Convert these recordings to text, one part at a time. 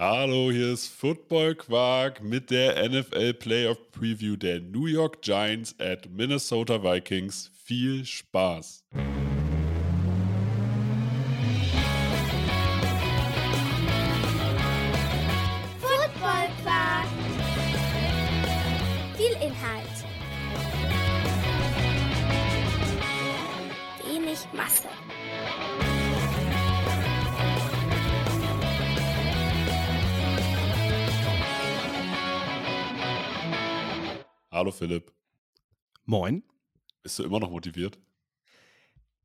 Hallo, hier ist Football Quark mit der NFL Playoff Preview der New York Giants at Minnesota Vikings. Viel Spaß! Football Quark. Viel Inhalt. Wenig Masse. Hallo Philipp, Moin. bist du immer noch motiviert?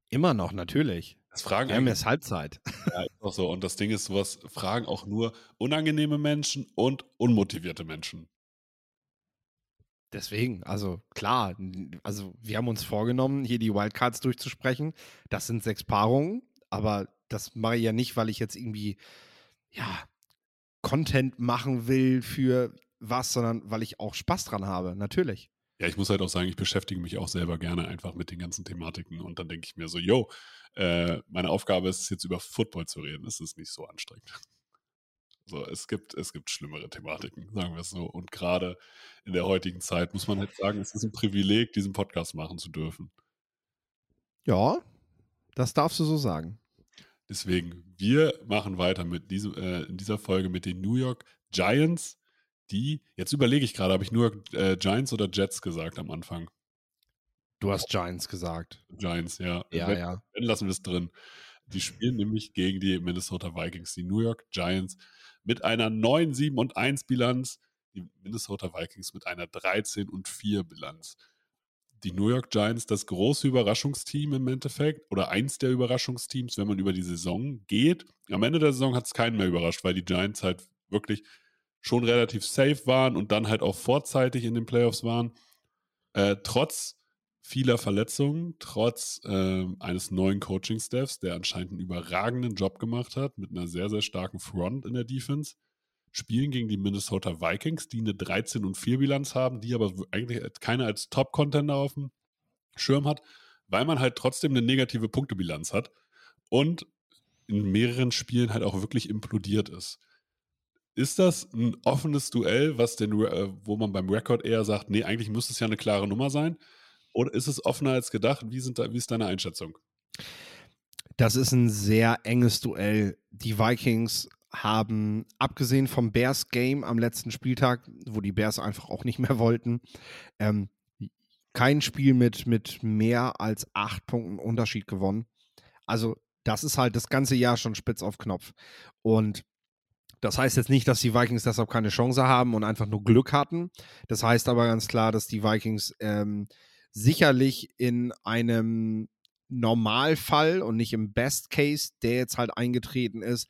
Immer noch, natürlich. Das fragen Wir haben jetzt Halbzeit. ja, ist auch so. Und das Ding ist, sowas fragen auch nur unangenehme Menschen und unmotivierte Menschen. Deswegen, also klar, also wir haben uns vorgenommen, hier die Wildcards durchzusprechen. Das sind sechs Paarungen, aber das mache ich ja nicht, weil ich jetzt irgendwie, ja, Content machen will für was, sondern weil ich auch Spaß dran habe, natürlich. Ja, ich muss halt auch sagen, ich beschäftige mich auch selber gerne einfach mit den ganzen Thematiken. Und dann denke ich mir so, yo, äh, meine Aufgabe ist es jetzt über Football zu reden. Es ist nicht so anstrengend. So, es gibt, es gibt schlimmere Thematiken, sagen wir es so. Und gerade in der heutigen Zeit muss man halt sagen, es ist ein Privileg, diesen Podcast machen zu dürfen. Ja, das darfst du so sagen. Deswegen, wir machen weiter mit diesem, äh, in dieser Folge mit den New York Giants, die, jetzt überlege ich gerade, habe ich New York äh, Giants oder Jets gesagt am Anfang? Du hast Giants gesagt. Giants, ja. Ja, Wenn- ja. Dann lassen wir es drin. Die spielen nämlich gegen die Minnesota Vikings, die New York Giants mit einer 9, 7 und 1 Bilanz, die Minnesota Vikings mit einer 13 und 4 Bilanz. Die New York Giants, das große Überraschungsteam im Endeffekt oder eins der Überraschungsteams, wenn man über die Saison geht. Am Ende der Saison hat es keinen mehr überrascht, weil die Giants halt wirklich schon relativ safe waren und dann halt auch vorzeitig in den Playoffs waren. Äh, trotz vieler Verletzungen, trotz ähm, eines neuen Coaching-Staffs, der anscheinend einen überragenden Job gemacht hat, mit einer sehr, sehr starken Front in der Defense, spielen gegen die Minnesota Vikings, die eine 13 und 4 Bilanz haben, die aber eigentlich keiner als Top-Contender auf dem Schirm hat, weil man halt trotzdem eine negative Punktebilanz hat und in mehreren Spielen halt auch wirklich implodiert ist. Ist das ein offenes Duell, was den, äh, wo man beim Rekord eher sagt, nee, eigentlich müsste es ja eine klare Nummer sein? Oder ist es offener als gedacht? Wie, sind da, wie ist deine Einschätzung? Das ist ein sehr enges Duell. Die Vikings haben, abgesehen vom Bears-Game am letzten Spieltag, wo die Bears einfach auch nicht mehr wollten, ähm, kein Spiel mit, mit mehr als acht Punkten Unterschied gewonnen. Also, das ist halt das ganze Jahr schon spitz auf Knopf. Und das heißt jetzt nicht, dass die Vikings deshalb keine Chance haben und einfach nur Glück hatten. Das heißt aber ganz klar, dass die Vikings ähm, sicherlich in einem Normalfall und nicht im Best Case, der jetzt halt eingetreten ist,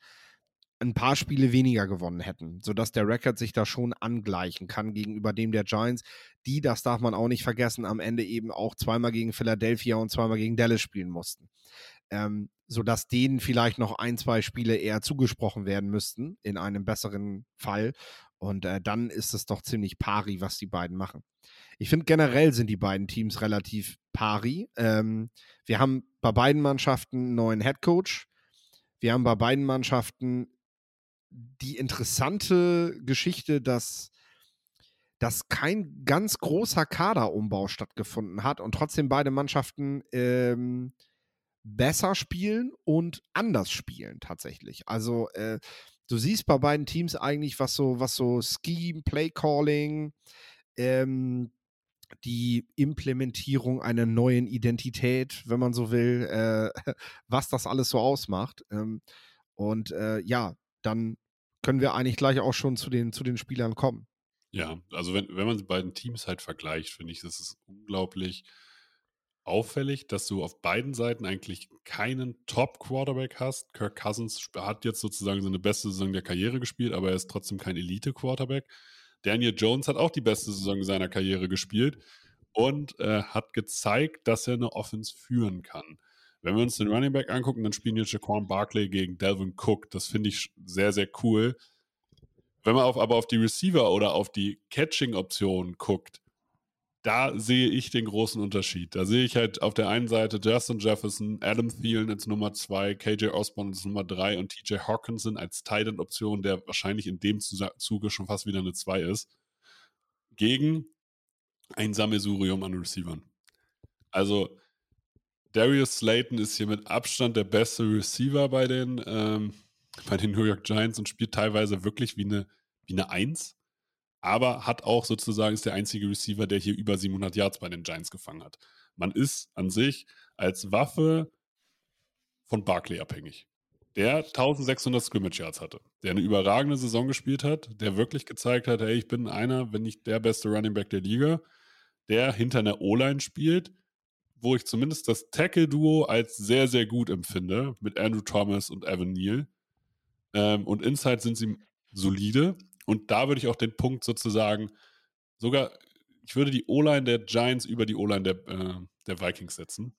ein paar Spiele weniger gewonnen hätten, sodass der Rekord sich da schon angleichen kann gegenüber dem der Giants, die, das darf man auch nicht vergessen, am Ende eben auch zweimal gegen Philadelphia und zweimal gegen Dallas spielen mussten. Ähm, sodass denen vielleicht noch ein, zwei Spiele eher zugesprochen werden müssten, in einem besseren Fall. Und äh, dann ist es doch ziemlich pari, was die beiden machen. Ich finde generell sind die beiden Teams relativ pari. Ähm, wir haben bei beiden Mannschaften einen neuen Headcoach. Wir haben bei beiden Mannschaften die interessante Geschichte, dass, dass kein ganz großer Kaderumbau stattgefunden hat und trotzdem beide Mannschaften ähm, besser spielen und anders spielen tatsächlich. Also äh, du siehst bei beiden Teams eigentlich, was so, was so Scheme, Play Calling, ähm, die Implementierung einer neuen Identität, wenn man so will, äh, was das alles so ausmacht. Ähm, und äh, ja, dann können wir eigentlich gleich auch schon zu den, zu den Spielern kommen. Ja, also wenn, wenn man die beiden Teams halt vergleicht, finde ich, das ist unglaublich auffällig, dass du auf beiden Seiten eigentlich keinen Top-Quarterback hast. Kirk Cousins hat jetzt sozusagen seine beste Saison der Karriere gespielt, aber er ist trotzdem kein Elite-Quarterback. Daniel Jones hat auch die beste Saison seiner Karriere gespielt und äh, hat gezeigt, dass er eine Offense führen kann. Wenn wir uns den Running Back angucken, dann spielen jetzt Jaquan Barkley gegen Delvin Cook. Das finde ich sehr, sehr cool. Wenn man auf, aber auf die Receiver oder auf die Catching-Optionen guckt, da sehe ich den großen Unterschied. Da sehe ich halt auf der einen Seite Justin Jefferson, Adam Thielen als Nummer 2, KJ Osborne als Nummer 3 und TJ Hawkinson als Titan-Option, der wahrscheinlich in dem Zuge schon fast wieder eine 2 ist, gegen ein Sammelsurium an Receivern. Also Darius Slayton ist hier mit Abstand der beste Receiver bei den, ähm, bei den New York Giants und spielt teilweise wirklich wie eine, wie eine Eins, aber hat auch sozusagen ist der einzige Receiver, der hier über 700 Yards bei den Giants gefangen hat. Man ist an sich als Waffe von Barkley abhängig, der 1600 Scrimmage Yards hatte, der eine überragende Saison gespielt hat, der wirklich gezeigt hat, hey, ich bin einer, wenn nicht der beste Running Back der Liga, der hinter einer O-Line spielt, wo ich zumindest das Tackle-Duo als sehr, sehr gut empfinde, mit Andrew Thomas und Evan Neal. Ähm, und Inside sind sie solide. Und da würde ich auch den Punkt sozusagen, sogar, ich würde die O-Line der Giants über die O-Line der, äh, der Vikings setzen.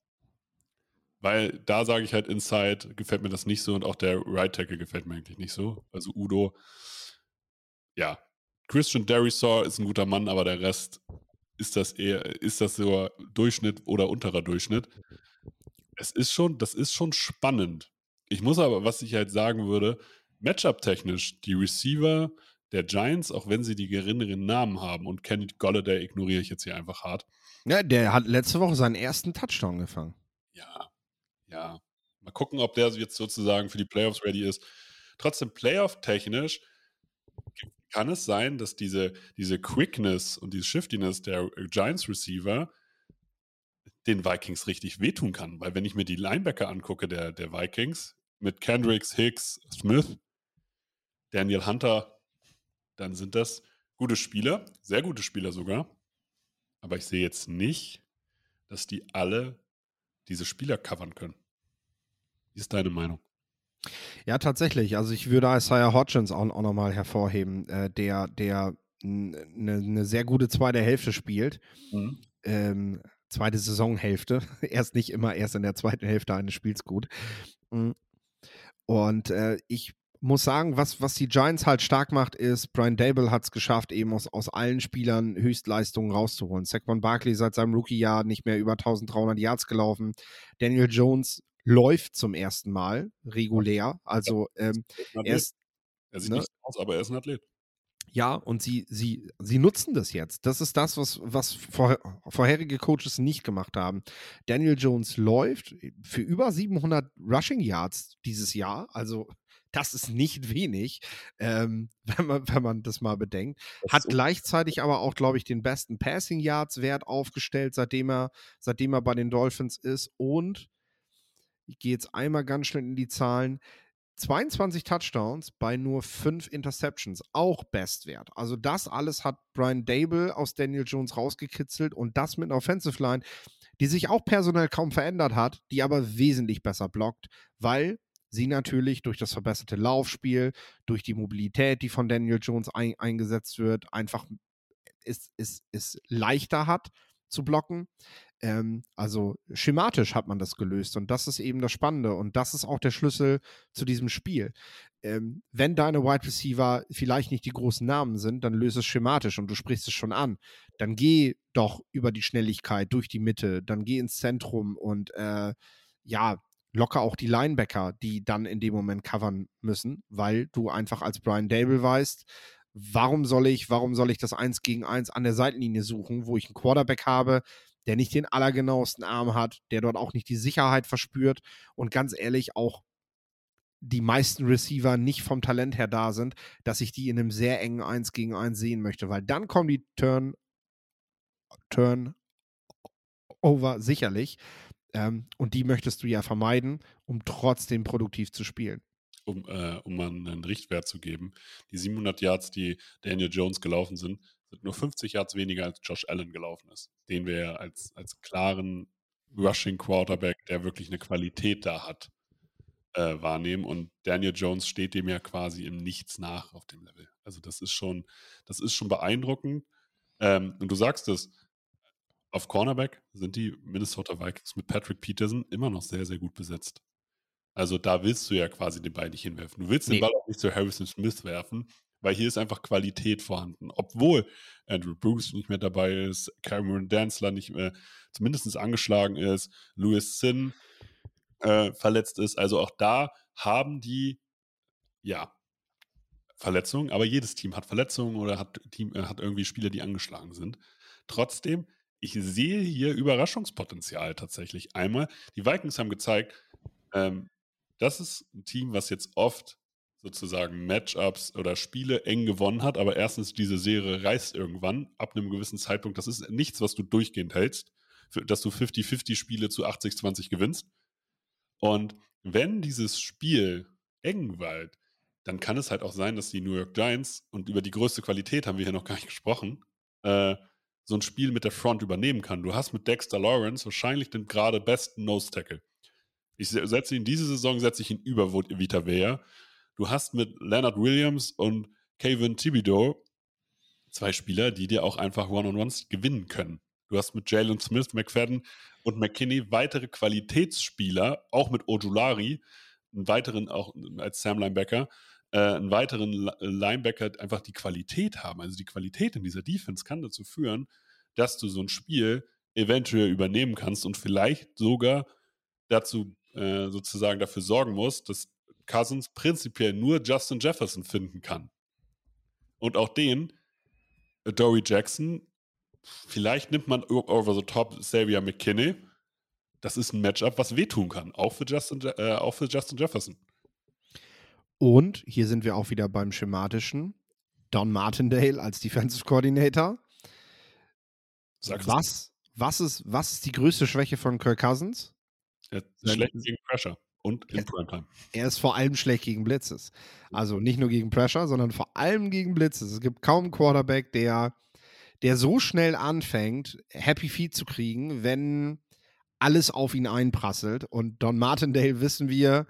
Weil da sage ich halt, Inside gefällt mir das nicht so und auch der Right Tackle gefällt mir eigentlich nicht so. Also Udo, ja, Christian Derisaw ist ein guter Mann, aber der Rest ist das eher, ist das so Durchschnitt oder unterer Durchschnitt. Es ist schon, das ist schon spannend. Ich muss aber, was ich halt sagen würde, Matchup-technisch, die Receiver der Giants, auch wenn sie die geringeren Namen haben, und Kenny Golladay ignoriere ich jetzt hier einfach hart. Ja, der hat letzte Woche seinen ersten Touchdown gefangen. Ja, ja. Mal gucken, ob der jetzt sozusagen für die Playoffs ready ist. Trotzdem, Playoff-technisch kann es sein, dass diese, diese Quickness und diese Shiftiness der Giants Receiver den Vikings richtig wehtun kann. Weil wenn ich mir die Linebacker angucke der, der Vikings mit Kendricks, Hicks, Smith, Daniel Hunter, dann sind das gute Spieler, sehr gute Spieler sogar. Aber ich sehe jetzt nicht, dass die alle diese Spieler covern können. Wie ist deine Meinung? Ja, tatsächlich. Also ich würde Isaiah Hodgins auch, auch nochmal hervorheben, äh, der, der eine ne sehr gute zweite Hälfte spielt. Mhm. Ähm, zweite Saisonhälfte. erst nicht immer erst in der zweiten Hälfte eines Spiels gut. Mhm. Und äh, ich muss sagen, was, was die Giants halt stark macht, ist, Brian Dable hat es geschafft, eben aus, aus allen Spielern Höchstleistungen rauszuholen. Saquon Barkley seit seinem Rookie-Jahr nicht mehr über 1300 Yards gelaufen. Daniel Jones läuft zum ersten Mal regulär. Also ähm, er ist. Er sieht ne? nicht aus, aber er ist ein Athlet. Ja, und sie, sie, sie nutzen das jetzt. Das ist das, was, was vor, vorherige Coaches nicht gemacht haben. Daniel Jones läuft für über 700 Rushing Yards dieses Jahr. Also, das ist nicht wenig, ähm, wenn, man, wenn man das mal bedenkt. Hat so. gleichzeitig aber auch, glaube ich, den besten Passing Yards Wert aufgestellt, seitdem er, seitdem er bei den Dolphins ist. Und ich gehe jetzt einmal ganz schnell in die Zahlen. 22 Touchdowns bei nur 5 Interceptions, auch Bestwert. Also das alles hat Brian Dable aus Daniel Jones rausgekitzelt und das mit einer Offensive Line, die sich auch personell kaum verändert hat, die aber wesentlich besser blockt, weil sie natürlich durch das verbesserte Laufspiel, durch die Mobilität, die von Daniel Jones ein, eingesetzt wird, einfach es, es, es leichter hat zu blocken. Ähm, also schematisch hat man das gelöst und das ist eben das Spannende und das ist auch der Schlüssel zu diesem Spiel. Ähm, wenn deine Wide Receiver vielleicht nicht die großen Namen sind, dann löse es schematisch und du sprichst es schon an. Dann geh doch über die Schnelligkeit durch die Mitte, dann geh ins Zentrum und äh, ja, locker auch die Linebacker, die dann in dem Moment covern müssen, weil du einfach als Brian Dable weißt, warum soll ich, warum soll ich das Eins gegen Eins an der Seitenlinie suchen, wo ich einen Quarterback habe, der nicht den allergenauesten Arm hat, der dort auch nicht die Sicherheit verspürt und ganz ehrlich auch die meisten Receiver nicht vom Talent her da sind, dass ich die in einem sehr engen 1 gegen 1 sehen möchte, weil dann kommen die Turn, Turn over sicherlich. Ähm, und die möchtest du ja vermeiden, um trotzdem produktiv zu spielen. Um, äh, um einen Richtwert zu geben. Die 700 Yards, die Daniel Jones gelaufen sind, sind nur 50 Yards weniger als Josh Allen gelaufen ist, den wir als, als klaren Rushing Quarterback, der wirklich eine Qualität da hat, äh, wahrnehmen. Und Daniel Jones steht dem ja quasi im Nichts nach auf dem Level. Also das ist schon, das ist schon beeindruckend. Ähm, und du sagst es, auf Cornerback sind die Minnesota Vikings mit Patrick Peterson immer noch sehr, sehr gut besetzt. Also da willst du ja quasi den Ball nicht hinwerfen. Du willst nee. den Ball auch nicht zu Harrison Smith werfen, weil hier ist einfach Qualität vorhanden. Obwohl Andrew Bruce nicht mehr dabei ist, Cameron Danzler nicht mehr zumindest angeschlagen ist, Louis Sin äh, verletzt ist. Also auch da haben die, ja, Verletzungen, aber jedes Team hat Verletzungen oder hat, Team, äh, hat irgendwie Spieler, die angeschlagen sind. Trotzdem, ich sehe hier Überraschungspotenzial tatsächlich. Einmal, die Vikings haben gezeigt, ähm, das ist ein Team, was jetzt oft sozusagen Matchups oder Spiele eng gewonnen hat, aber erstens diese Serie reißt irgendwann ab einem gewissen Zeitpunkt. Das ist nichts, was du durchgehend hältst, für, dass du 50-50 Spiele zu 80-20 gewinnst. Und wenn dieses Spiel eng war, dann kann es halt auch sein, dass die New York Giants, und über die größte Qualität haben wir hier noch gar nicht gesprochen, äh, so ein Spiel mit der Front übernehmen kann. Du hast mit Dexter Lawrence wahrscheinlich den gerade besten Nose Tackle. Ich setze ihn diese Saison, setze ich ihn über Vita Vea. Du hast mit Leonard Williams und Kevin Thibodeau zwei Spieler, die dir auch einfach One-on-Ones gewinnen können. Du hast mit Jalen Smith, McFadden und McKinney weitere Qualitätsspieler, auch mit Ojulari, einen weiteren, auch als Sam Linebacker, äh, einen weiteren Linebacker einfach die Qualität haben. Also die Qualität in dieser Defense kann dazu führen, dass du so ein Spiel eventuell übernehmen kannst und vielleicht sogar dazu äh, sozusagen dafür sorgen musst, dass Cousins prinzipiell nur Justin Jefferson finden kann. Und auch den, Dory Jackson, vielleicht nimmt man over the top Xavier McKinney. Das ist ein Matchup, was wehtun kann, auch für Justin, äh, auch für Justin Jefferson. Und hier sind wir auch wieder beim schematischen. Don Martindale als Defensive Coordinator. Sag's was, was, ist, was ist die größte Schwäche von Kirk Cousins? Er ist schlecht gegen Pressure und in Primetime. Er ist vor allem schlecht gegen Blitzes. Also nicht nur gegen Pressure, sondern vor allem gegen Blitzes. Es gibt kaum einen Quarterback, der, der so schnell anfängt, Happy Feet zu kriegen, wenn alles auf ihn einprasselt. Und Don Martindale wissen wir,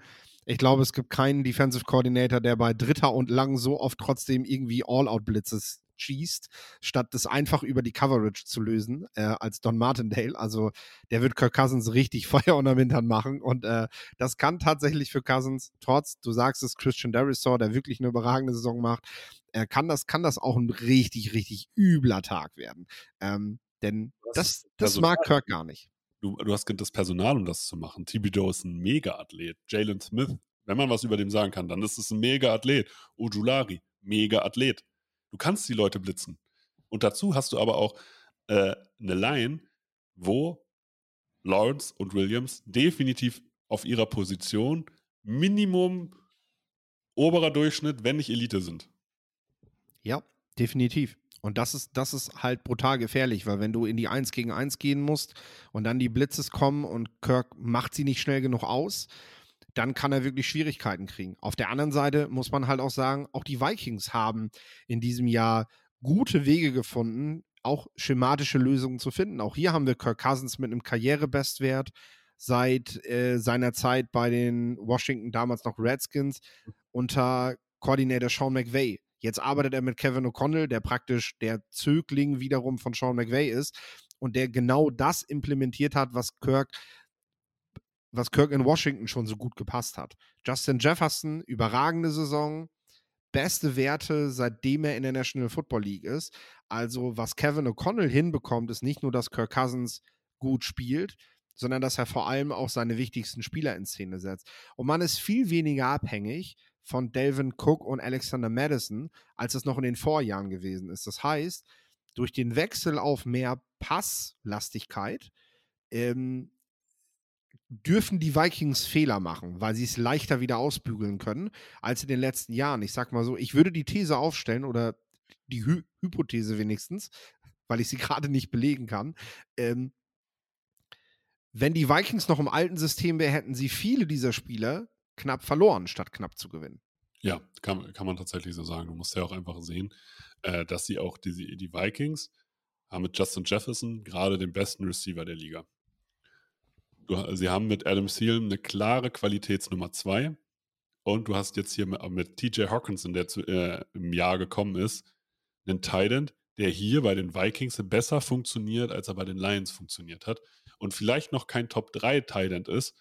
ich glaube, es gibt keinen Defensive Coordinator, der bei Dritter und Lang so oft trotzdem irgendwie All-Out-Blitzes schießt, statt das einfach über die Coverage zu lösen, äh, als Don Martindale. Also der wird Kirk Cousins richtig Feuer unter dem Hintern machen. Und äh, das kann tatsächlich für Cousins, trotz, du sagst es, Christian Derisor, der wirklich eine überragende Saison macht, äh, kann, das, kann das auch ein richtig, richtig übler Tag werden. Ähm, denn das, das mag Kirk gar nicht du, du hast das Personal, um das zu machen. Thibodeau ist ein Mega-Athlet. Jalen Smith, wenn man was über dem sagen kann, dann ist es ein Mega-Athlet. Ojulari, Mega-Athlet. Du kannst die Leute blitzen. Und dazu hast du aber auch äh, eine Line, wo Lawrence und Williams definitiv auf ihrer Position Minimum oberer Durchschnitt, wenn nicht Elite sind. Ja, definitiv. Und das ist, das ist halt brutal gefährlich, weil wenn du in die 1 gegen 1 gehen musst und dann die Blitzes kommen und Kirk macht sie nicht schnell genug aus, dann kann er wirklich Schwierigkeiten kriegen. Auf der anderen Seite muss man halt auch sagen, auch die Vikings haben in diesem Jahr gute Wege gefunden, auch schematische Lösungen zu finden. Auch hier haben wir Kirk Cousins mit einem Karrierebestwert seit äh, seiner Zeit bei den Washington, damals noch Redskins, unter Koordinator Sean McVay. Jetzt arbeitet er mit Kevin O'Connell, der praktisch der Zögling wiederum von Sean McVay ist und der genau das implementiert hat, was Kirk was Kirk in Washington schon so gut gepasst hat. Justin Jefferson, überragende Saison, beste Werte, seitdem er in der National Football League ist. Also, was Kevin O'Connell hinbekommt, ist nicht nur, dass Kirk Cousins gut spielt, sondern dass er vor allem auch seine wichtigsten Spieler in Szene setzt. Und man ist viel weniger abhängig von Delvin Cook und Alexander Madison, als es noch in den Vorjahren gewesen ist. Das heißt, durch den Wechsel auf mehr Passlastigkeit ähm, dürfen die Vikings Fehler machen, weil sie es leichter wieder ausbügeln können als in den letzten Jahren. Ich sag mal so, ich würde die These aufstellen oder die Hy Hypothese wenigstens, weil ich sie gerade nicht belegen kann. Ähm, wenn die Vikings noch im alten System wären, hätten sie viele dieser Spieler knapp verloren, statt knapp zu gewinnen. Ja, kann, kann man tatsächlich so sagen. Du musst ja auch einfach sehen, äh, dass sie auch die, die Vikings haben mit Justin Jefferson gerade den besten Receiver der Liga. Du, sie haben mit Adam Thielen eine klare Qualitätsnummer 2 und du hast jetzt hier mit, mit TJ Hawkinson, der zu, äh, im Jahr gekommen ist, einen Titan, der hier bei den Vikings besser funktioniert, als er bei den Lions funktioniert hat und vielleicht noch kein Top 3 Titan ist,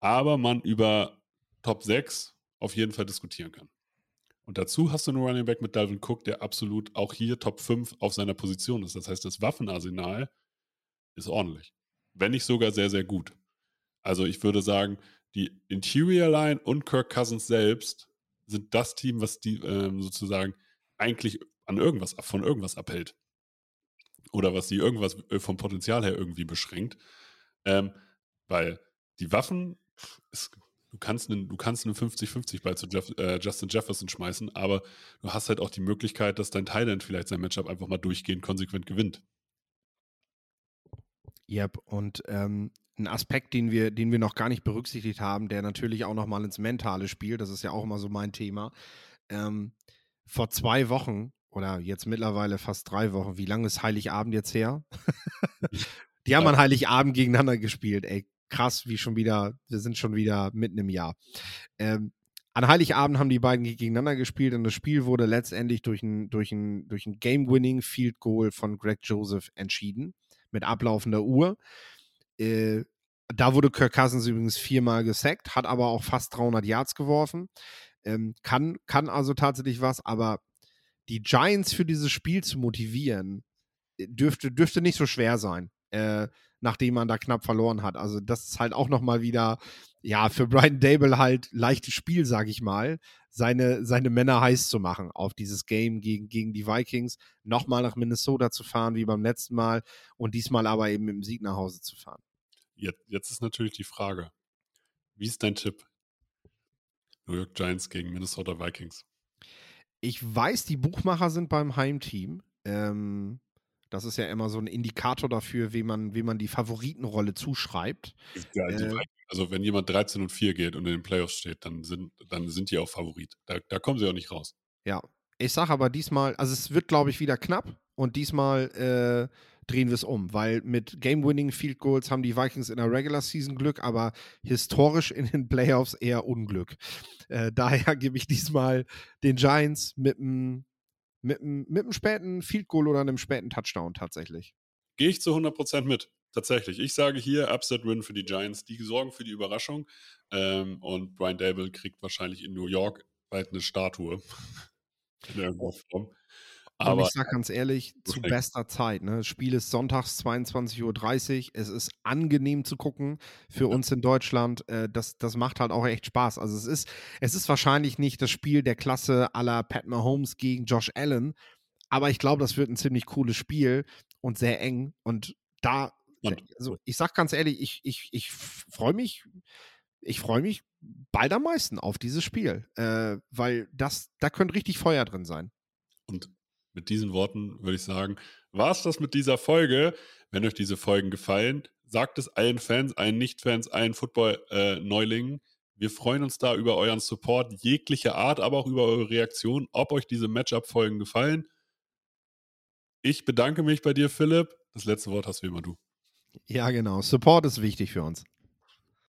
aber man über Top 6 auf jeden Fall diskutieren kann. Und dazu hast du einen Running Back mit Dalvin Cook, der absolut auch hier Top 5 auf seiner Position ist. Das heißt, das Waffenarsenal ist ordentlich. Wenn nicht sogar sehr, sehr gut. Also ich würde sagen, die Interior Line und Kirk Cousins selbst sind das Team, was die ähm, sozusagen eigentlich an irgendwas, von irgendwas abhält. Oder was die irgendwas äh, vom Potenzial her irgendwie beschränkt. Ähm, weil die Waffen, ist, du kannst einen, du kannst einen 50-50 bei zu Jeff, äh, Justin Jefferson schmeißen, aber du hast halt auch die Möglichkeit, dass dein Thailand vielleicht sein Matchup einfach mal durchgehend konsequent gewinnt. Yep, und ähm, ein Aspekt, den wir, den wir noch gar nicht berücksichtigt haben, der natürlich auch nochmal ins Mentale spielt, das ist ja auch immer so mein Thema. Ähm, vor zwei Wochen oder jetzt mittlerweile fast drei Wochen, wie lange ist Heiligabend jetzt her? Die haben an Heiligabend gegeneinander gespielt, ey. Krass, wie schon wieder, wir sind schon wieder mitten im Jahr. Ähm, an Heiligabend haben die beiden gegeneinander gespielt und das Spiel wurde letztendlich durch ein, durch ein, durch ein Game-Winning Field Goal von Greg Joseph entschieden, mit ablaufender Uhr. Äh, da wurde Kirk Cousins übrigens viermal gesackt, hat aber auch fast 300 Yards geworfen. Ähm, kann, kann also tatsächlich was, aber die Giants für dieses Spiel zu motivieren, äh, dürfte, dürfte nicht so schwer sein, äh, nachdem man da knapp verloren hat. Also das ist halt auch nochmal wieder, ja, für Brian Dable halt leichtes Spiel, sage ich mal, seine, seine Männer heiß zu machen auf dieses Game gegen, gegen die Vikings, nochmal nach Minnesota zu fahren wie beim letzten Mal und diesmal aber eben dem Sieg nach Hause zu fahren. Jetzt, jetzt ist natürlich die Frage, wie ist dein Tipp? New York Giants gegen Minnesota Vikings. Ich weiß, die Buchmacher sind beim Heimteam. Ähm, das ist ja immer so ein Indikator dafür, wie man, wie man die Favoritenrolle zuschreibt. Ja, äh, also wenn jemand 13 und 4 geht und in den Playoffs steht, dann sind, dann sind die auch Favorit. Da, da kommen sie auch nicht raus. Ja, ich sage aber diesmal, also es wird, glaube ich, wieder knapp und diesmal äh, drehen wir es um, weil mit Game-Winning Field Goals haben die Vikings in der Regular Season Glück, aber historisch in den Playoffs eher Unglück. Äh, daher gebe ich diesmal den Giants mit einem mit mit einem späten Field Goal oder einem späten Touchdown tatsächlich. Gehe ich zu 100% mit. Tatsächlich. Ich sage hier Upset Win für die Giants. Die sorgen für die Überraschung. Ähm, und Brian Dable kriegt wahrscheinlich in New York bald eine Statue. in irgendeiner Form. Aber und ich sag ganz ehrlich, zu bester Zeit. Ne? Das Spiel ist sonntags 22.30 Uhr. Es ist angenehm zu gucken für ja. uns in Deutschland. Äh, das, das macht halt auch echt Spaß. Also es ist, es ist wahrscheinlich nicht das Spiel der Klasse aller Pat Mahomes gegen Josh Allen. Aber ich glaube, das wird ein ziemlich cooles Spiel und sehr eng. Und da, also ich sag ganz ehrlich, ich, ich, ich freue mich, ich freue mich bald am meisten auf dieses Spiel. Äh, weil das, da könnte richtig Feuer drin sein. Und mit diesen Worten würde ich sagen, war es das mit dieser Folge. Wenn euch diese Folgen gefallen, sagt es allen Fans, allen Nicht-Fans, allen Football-Neulingen. Wir freuen uns da über euren Support jeglicher Art, aber auch über eure Reaktion, ob euch diese Matchup-Folgen gefallen. Ich bedanke mich bei dir, Philipp. Das letzte Wort hast wie immer du. Ja, genau. Support ist wichtig für uns.